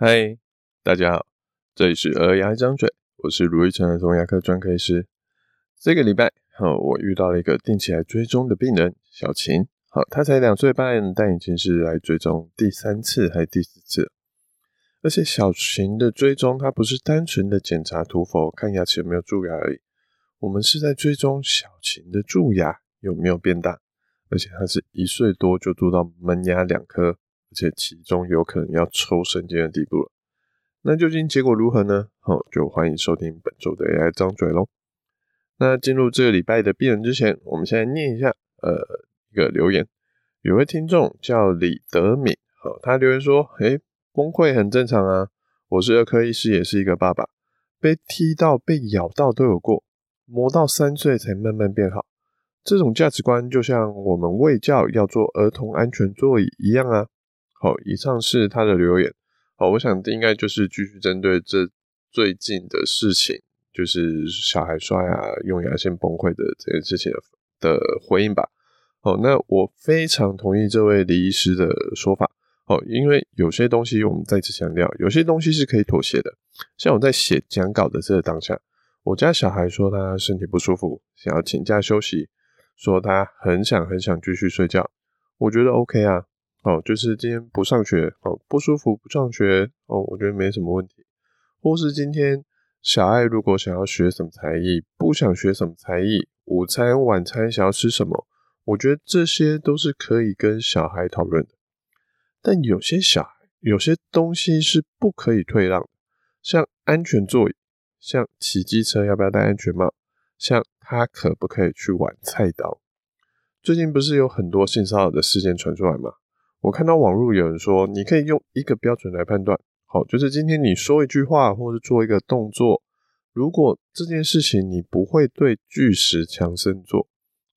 嗨，大家好，这里是儿牙一张嘴，我是卢玉成儿童牙科专科医师。这个礼拜，好，我遇到了一个定期来追踪的病人小琴。好，她才两岁半，但已经是来追踪第三次还是第四次。而且小琴的追踪，它不是单纯的检查涂氟，看牙齿有没有蛀牙而已。我们是在追踪小琴的蛀牙有没有变大，而且他是一岁多就蛀到门牙两颗。而且其中有可能要抽神经的地步了，那究竟结果如何呢？好，就欢迎收听本周的 AI 张嘴喽。那进入这个礼拜的病人之前，我们先来念一下呃一个留言，有位听众叫李德敏，好，他留言说：诶，崩溃很正常啊，我是儿科医师，也是一个爸爸，被踢到、被咬到都有过，磨到三岁才慢慢变好。这种价值观就像我们卫教要做儿童安全座椅一样啊。好，以上是他的留言。好，我想应该就是继续针对这最近的事情，就是小孩刷牙用牙线崩溃的这件事情的的回应吧。好，那我非常同意这位李医师的说法。好，因为有些东西我们再次强调，有些东西是可以妥协的。像我在写讲稿的这个当下，我家小孩说他身体不舒服，想要请假休息，说他很想很想继续睡觉，我觉得 OK 啊。哦，就是今天不上学，哦，不舒服不上学，哦，我觉得没什么问题。或是今天小爱如果想要学什么才艺，不想学什么才艺，午餐晚餐想要吃什么，我觉得这些都是可以跟小孩讨论的。但有些小孩，有些东西是不可以退让的，像安全座椅，像骑机车要不要戴安全帽，像他可不可以去玩菜刀。最近不是有很多性骚扰的事件传出来吗？我看到网络有人说，你可以用一个标准来判断，好，就是今天你说一句话或者做一个动作，如果这件事情你不会对巨石强森做，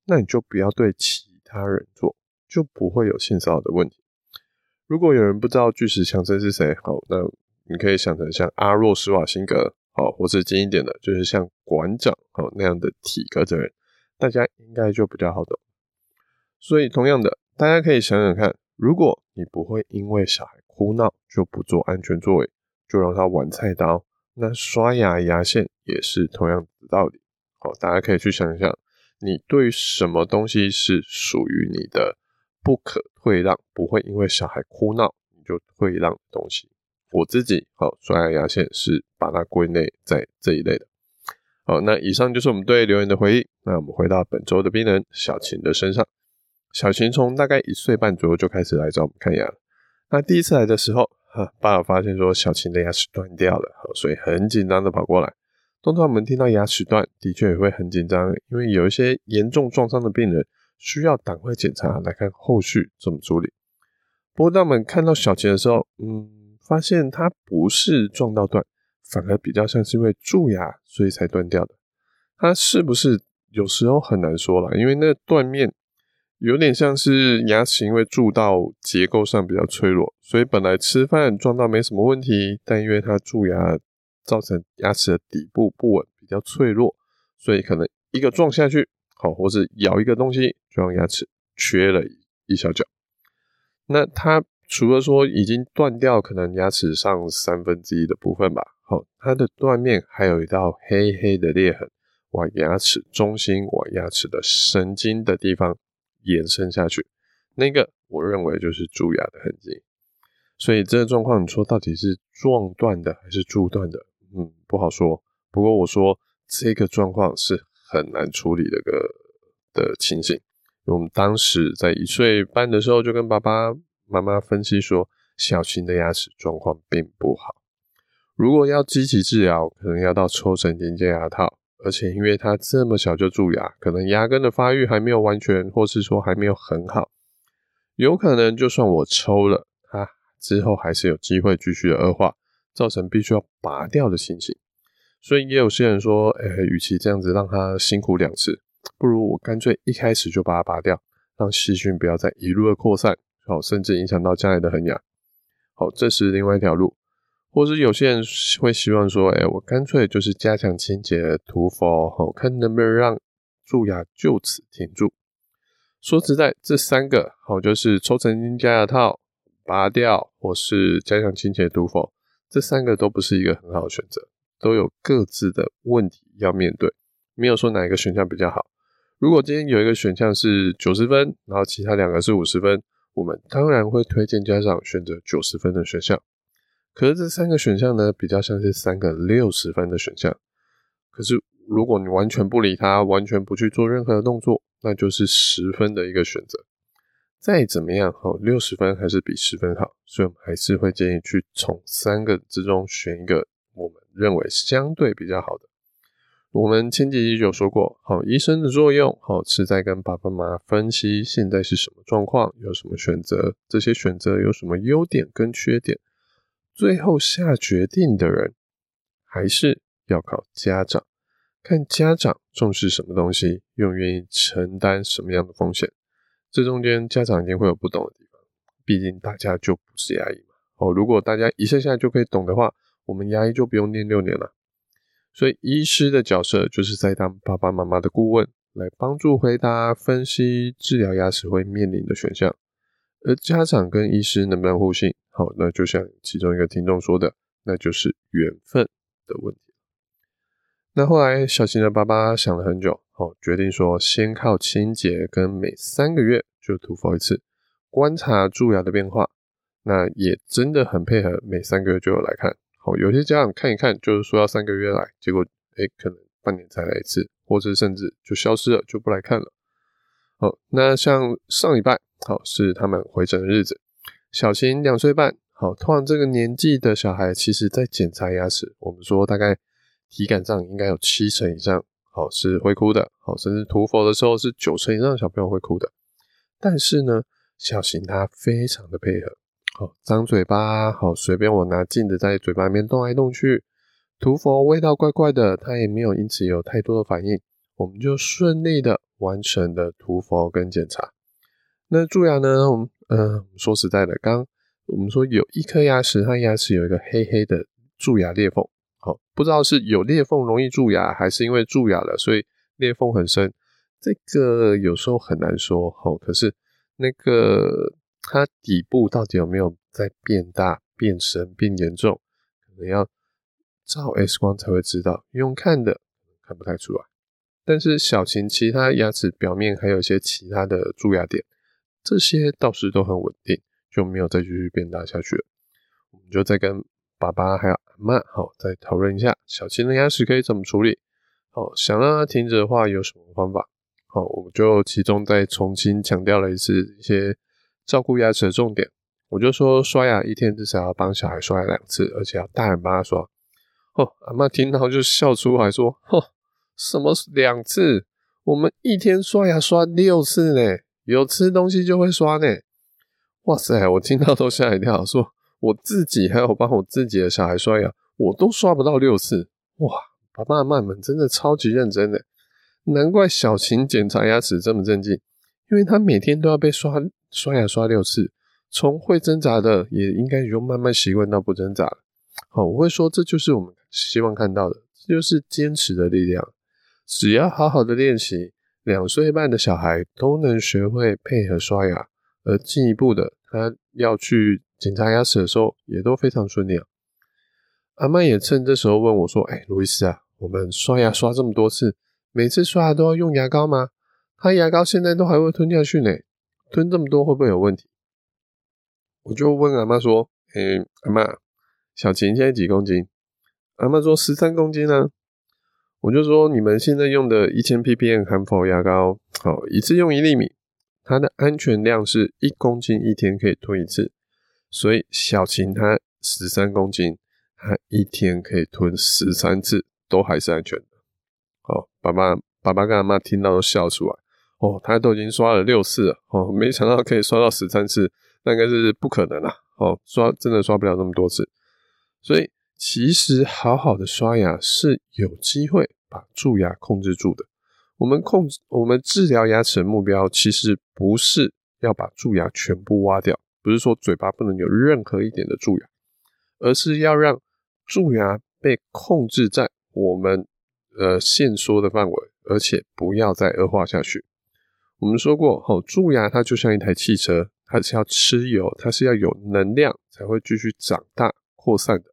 那你就不要对其他人做，就不会有性骚扰的问题。如果有人不知道巨石强森是谁，好，那你可以想成像阿诺施瓦辛格，好，或是近一点的，就是像馆长，好，那样的体格的人，大家应该就比较好懂。所以同样的，大家可以想想看。如果你不会因为小孩哭闹就不做安全座位，就让他玩菜刀，那刷牙牙线也是同样的道理。好，大家可以去想一想，你对什么东西是属于你的不可退让，不会因为小孩哭闹你就退让的东西。我自己好，刷牙牙线是把它归类在这一类的。好，那以上就是我们对留言的回应。那我们回到本周的病人小琴的身上。小琴从大概一岁半左右就开始来找我们看牙了。那第一次来的时候，哈，爸爸发现说小琴的牙齿断掉了，所以很紧张的跑过来。通常我们听到牙齿断，的确也会很紧张，因为有一些严重创伤的病人需要赶快检查来看后续怎么处理。不过当我们看到小琴的时候，嗯，发现它不是撞到断，反而比较像是因为蛀牙所以才断掉的。它是不是有时候很难说了，因为那断面。有点像是牙齿因为蛀到结构上比较脆弱，所以本来吃饭撞到没什么问题，但因为它蛀牙造成牙齿的底部不稳，比较脆弱，所以可能一个撞下去，好，或是咬一个东西，就让牙齿缺了一小角。那它除了说已经断掉，可能牙齿上三分之一的部分吧，好，它的断面还有一道黑黑的裂痕，往牙齿中心，往牙齿的神经的地方。延伸下去，那个我认为就是蛀牙的痕迹。所以这个状况，你说到底是撞断的还是蛀断的？嗯，不好说。不过我说这个状况是很难处理的个的情形。我们当时在一岁半的时候就跟爸爸妈妈分析说，小新的牙齿状况并不好。如果要积极治疗，可能要到抽神经接牙套。而且因为他这么小就蛀牙，可能牙根的发育还没有完全，或是说还没有很好，有可能就算我抽了，它之后还是有机会继续的恶化，造成必须要拔掉的情形。所以也有些人说，呃、与其这样子让他辛苦两次，不如我干脆一开始就把它拔掉，让细菌不要再一路的扩散，好，甚至影响到将来的恒牙。好，这是另外一条路。或者有些人会希望说，哎，我干脆就是加强清洁涂氟，好，看能不能让蛀牙就此停住。说实在，这三个好，就是抽神经加牙套、拔掉，或是加强清洁涂氟，这三个都不是一个很好的选择，都有各自的问题要面对，没有说哪一个选项比较好。如果今天有一个选项是九十分，然后其他两个是五十分，我们当然会推荐家长选择九十分的选项。可是这三个选项呢，比较像是三个六十分的选项。可是如果你完全不理他，完全不去做任何的动作，那就是十分的一个选择。再怎么样，好，六十分还是比十分好，所以我们还是会建议去从三个之中选一个我们认为相对比较好的。我们前几集有说过，好，医生的作用，好，是在跟爸爸妈妈分析现在是什么状况，有什么选择，这些选择有什么优点跟缺点，最后下决定的人还是要靠家长，看家长重视什么东西，又愿意承担什么样的风险，这中间家长一定会有不懂的地方，毕竟大家就不是牙医嘛，哦，如果大家一下下就可以懂的话，我们牙医就不用念六年了。所以，医师的角色就是在当爸爸妈妈的顾问，来帮助回答、分析治疗牙齿会面临的选项。而家长跟医师能不能互信？好，那就像其中一个听众说的，那就是缘分的问题。那后来，小琴的爸爸想了很久，好，决定说先靠清洁跟每三个月就涂氟一次，观察蛀牙的变化。那也真的很配合，每三个月就有来看。好，有些家长看一看，就是说要三个月来，结果哎，可能半年才来一次，或者甚至就消失了，就不来看了。好，那像上礼拜，好，是他们回诊的日子，小琴两岁半，好，通常这个年纪的小孩，其实在检查牙齿，我们说大概体感上应该有七成以上，好，是会哭的，好，甚至涂氟的时候是九成以上的小朋友会哭的，但是呢，小琴他非常的配合。好，张嘴巴，好，随便我拿镜子在嘴巴里面动来动去，涂氟味道怪怪的，他也没有因此有太多的反应，我们就顺利的完成的涂氟跟检查。那蛀牙呢？我们嗯，说实在的，刚我们说有一颗牙齿，它牙齿有一个黑黑的蛀牙裂缝，好，不知道是有裂缝容易蛀牙，还是因为蛀牙了，所以裂缝很深，这个有时候很难说。好，可是那个。它底部到底有没有在变大、变深、变严重？可能要照 X 光才会知道，用看的看不太出来。但是小琴其他牙齿表面还有一些其他的蛀牙点，这些倒是都很稳定，就没有再继续变大下去了。我们就再跟爸爸还有阿嬷好再讨论一下，小琴的牙齿可以怎么处理？好，想让它停止的话，有什么方法？好，我们就其中再重新强调了一次一些。照顾牙齿的重点，我就说刷牙一天至少要帮小孩刷牙两次，而且要大人帮他刷。哦，阿嬷听到就笑出来说：“哦，什么两次？我们一天刷牙刷六次呢，有吃东西就会刷呢。”哇塞，我听到都吓一跳，说我自己还有帮我自己的小孩刷牙，我都刷不到六次。哇，爸爸妈妈们真的超级认真的，难怪小琴检查牙齿这么镇静，因为他每天都要被刷。刷牙刷六次，从会挣扎的也应该就慢慢习惯到不挣扎了。好，我会说这就是我们希望看到的，这就是坚持的力量。只要好好的练习，两岁半的小孩都能学会配合刷牙，而进一步的，他要去检查牙齿的时候也都非常顺利啊。阿嬷也趁这时候问我说：“哎，路易斯啊，我们刷牙刷这么多次，每次刷牙都要用牙膏吗？他牙膏现在都还会吞下去呢。”吞这么多会不会有问题？我就问阿妈说：“诶、阿妈，小琴现在几公斤？”阿妈说：“十三公斤呢、”我就说：“你们现在用的一千 ppm 含氟牙膏，好，一次用一粒米，它的安全量是一公斤一天可以吞一次，所以小琴她十三公斤，她一天可以吞十三次，都还是安全的。”好，爸爸、爸爸跟阿妈听到都笑出来。哦，他都已经刷了六次了，哦，没想到可以刷到十三次，那应该是不可能啦，哦，刷真的刷不了那么多次，所以其实好好的刷牙是有机会把蛀牙控制住的。我们控制我们治疗牙齿的目标，其实不是要把蛀牙全部挖掉，不是说嘴巴不能有任何一点的蛀牙，而是要让蛀牙被控制在我们呃限缩的范围，而且不要再恶化下去。我们说过，吼，蛀牙它就像一台汽车，它是要吃油，它是要有能量才会继续长大扩散的。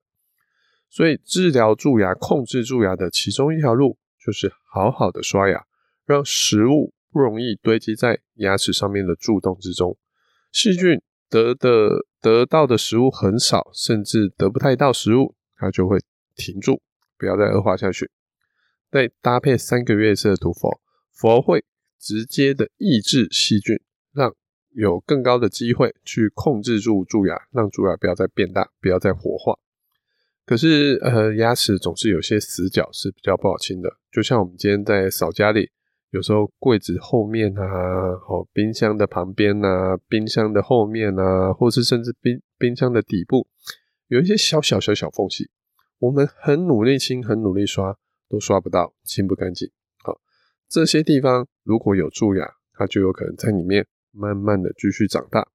所以治疗蛀牙、控制蛀牙的其中一条路，就是好好的刷牙，让食物不容易堆积在牙齿上面的蛀洞之中，细菌得的得到的食物很少，甚至得不太到食物，它就会停住，不要再恶化下去。再搭配三个月一次的涂氟，氟会直接的抑制细菌，让有更高的机会去控制住蛀牙，让蛀牙不要再变大，不要再活化。可是，呃，牙齿总是有些死角是比较不好清的，就像我们今天在扫家里，有时候柜子后面啊，哦，冰箱的旁边啊，冰箱的后面啊，或是甚至冰冰箱的底部，有一些小小小小缝隙，我们很努力清，很努力刷，都刷不到，清不干净。好，这些地方如果有蛀牙，它就有可能在里面慢慢的继续长大。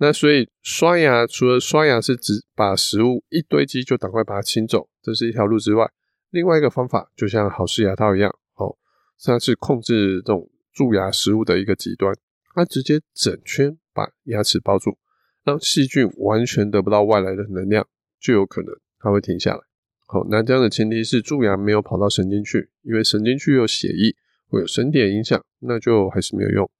那所以刷牙，除了刷牙是指把食物一堆积就赶快把它清走，这是一条路之外，另外一个方法就像好事牙套一样，哦，它是控制这种蛀牙食物的一个极端，它直接整圈把牙齿包住，让细菌完全得不到外来的能量，就有可能它会停下来。好，那这样的前提是蛀牙没有跑到神经去，因为神经区有血液，会有神体的影响，那就还是没有用，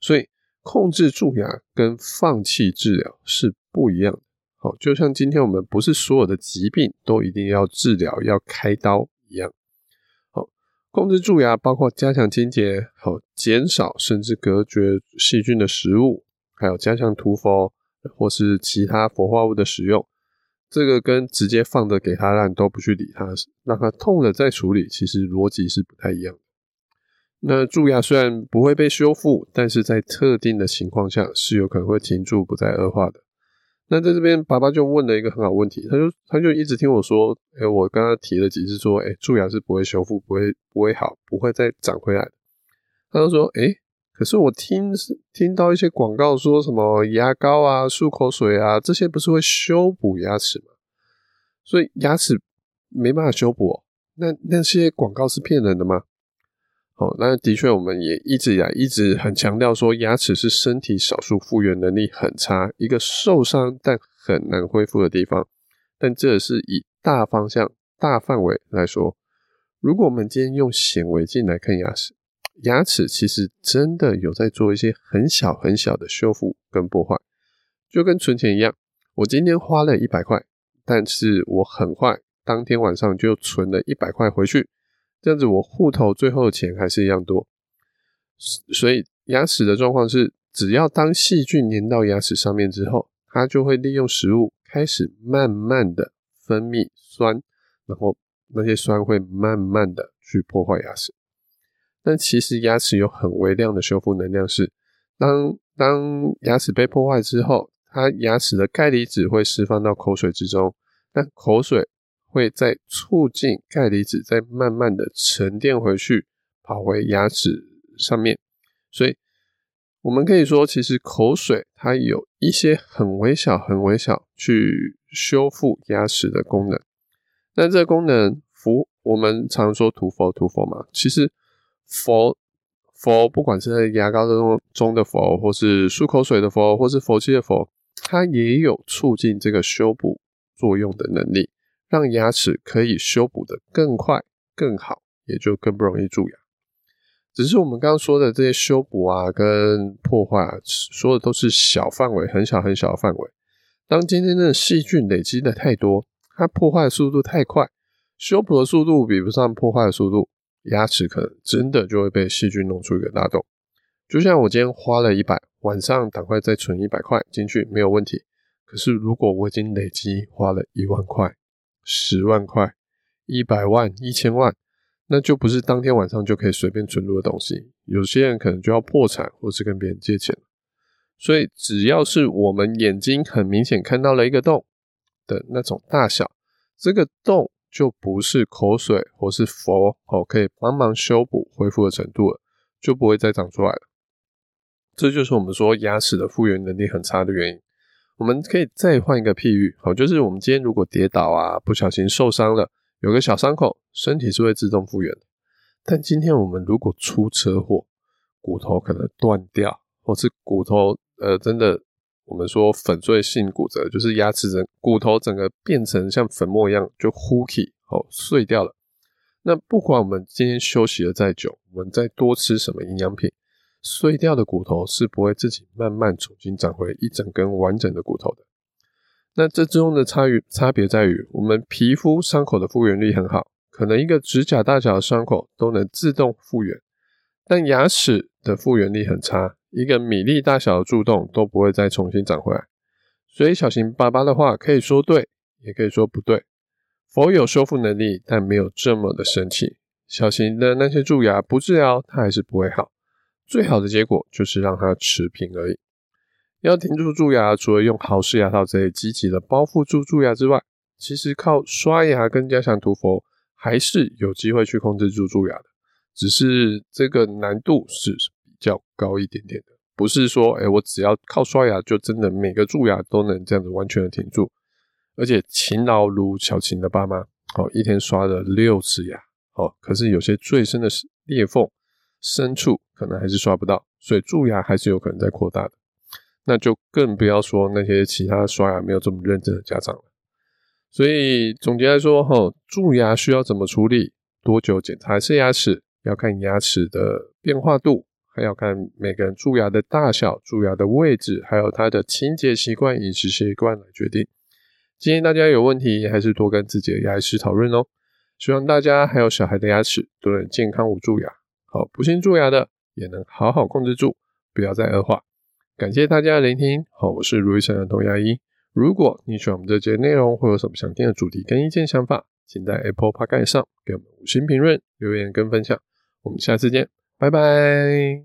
所以。控制蛀牙跟放弃治疗是不一样的。好，就像今天我们不是所有的疾病都一定要治疗、要开刀一样。好，控制蛀牙包括加强清洁，好，减少甚至隔绝细菌的食物，还有加强涂氟或是其他氟化物的使用。这个跟直接放着给他让你都不去理他，让他痛了再处理，其实逻辑是不太一样的。那蛀牙虽然不会被修复，但是在特定的情况下是有可能会停住，不再恶化的。那在这边，爸爸就问了一个很好问题，他就他就一直听我说，哎、我刚刚提了几次说，哎、蛀牙是不会修复，不会不会好，不会再长回来的。他就说，哎、可是我听听到一些广告说什么牙膏啊、漱口水啊，这些不是会修补牙齿吗？所以牙齿没办法修补，哦那那些广告是骗人的吗？好，那的确，我们也一直以来一直很强调说，牙齿是身体少数复原能力很差、一个受伤但很难恢复的地方。但这是以大方向、大范围来说。如果我们今天用显微镜来看牙齿，牙齿其实真的有在做一些很小很小的修复跟破坏，就跟存钱一样。我今天花了一百块，但是我很快当天晚上就存了一百块回去。这样子，我户头最后的钱还是一样多，所以牙齿的状况是，只要当细菌粘到牙齿上面之后，它就会利用食物开始慢慢的分泌酸，然后那些酸会慢慢的去破坏牙齿。但其实牙齿有很微量的修复能量，是当当牙齿被破坏之后，它牙齿的钙离子会释放到口水之中，但口水。会在促进钙离子再慢慢的沉淀回去，跑回牙齿上面。所以，我们可以说，其实口水它有一些很微小、很微小去修复牙齿的功能。那这个功能，氟，我们常说涂氟、涂氟嘛，其实氟、氟，不管是在牙膏中中的氟，或是漱口水的氟，或是氟漆的氟，它也有促进这个修补作用的能力。让牙齿可以修补得更快、更好，也就更不容易蛀牙。只是我们刚刚说的这些修补啊、跟破坏啊，说的都是小范围、很小很小的范围。当今天的细菌累积的太多，它破坏的速度太快，修补的速度比不上破坏的速度，牙齿可能真的就会被细菌弄出一个大洞。就像我今天花了一百，晚上赶快再存一百块进去，没有问题。可是如果我已经累积花了一万块，十万块、一百万、一千万，那就不是当天晚上就可以随便存入的东西。有些人可能就要破产，或是跟别人借钱。所以，只要是我们眼睛很明显看到了一个洞的那种大小，这个洞就不是口水或是佛哦可以帮忙修补恢复的程度了，就不会再长出来了。这就是我们说牙齿的复原能力很差的原因。我们可以再换一个譬喻，好，就是我们今天如果跌倒啊，不小心受伤了，有个小伤口，身体是会自动复原的。但今天我们如果出车祸，骨头可能断掉，或是骨头呃真的我们说粉碎性骨折，就是牙齿整骨头整个变成像粉末一样就呼起哦碎掉了。那不管我们今天休息的再久，我们再多吃什么营养品，碎掉的骨头是不会自己慢慢重新长回一整根完整的骨头的。那这之中的差异差别在于，我们皮肤伤口的复原力很好，可能一个指甲大小的伤口都能自动复原，但牙齿的复原力很差，一个米粒大小的蛀洞都不会再重新长回来。所以小型爸爸的话可以说对，也可以说不对。佛有修复能力，但没有这么的神奇。小型的那些蛀牙不治疗，它还是不会好。最好的结果就是让它持平而已。要停住蛀牙，除了用豪氏牙套这类积极的包覆住蛀牙之外，其实靠刷牙跟加强涂氟还是有机会去控制住蛀牙的。只是这个难度是比较高一点点的，不是说哎，我只要靠刷牙就真的每个蛀牙都能这样子完全的停住。而且勤劳如小琴的爸妈，哦，一天刷了六次牙，哦，可是有些最深的裂缝、深处可能还是刷不到，所以蛀牙还是有可能在扩大的。那就更不要说那些其他刷牙没有这么认真的家长了。所以总结来说，哈，蛀牙需要怎么处理？多久检查一次牙齿？要看牙齿的变化度，还要看每个人蛀牙的大小、蛀牙的位置，还有他的清洁习惯、饮食习惯来决定。建议大家有问题还是多跟自己的牙医师讨论哦。希望大家还有小孩的牙齿都能健康无蛀牙，好，不幸蛀牙的也能好好控制住，不要再恶化。感谢大家的聆听，好，我是如意生的童牙医。如果你喜欢我们这节内容，或有什么想听的主题跟意见想法，请在 Apple Podcast 上给我们五星评论、留言跟分享。我们下次见，拜拜。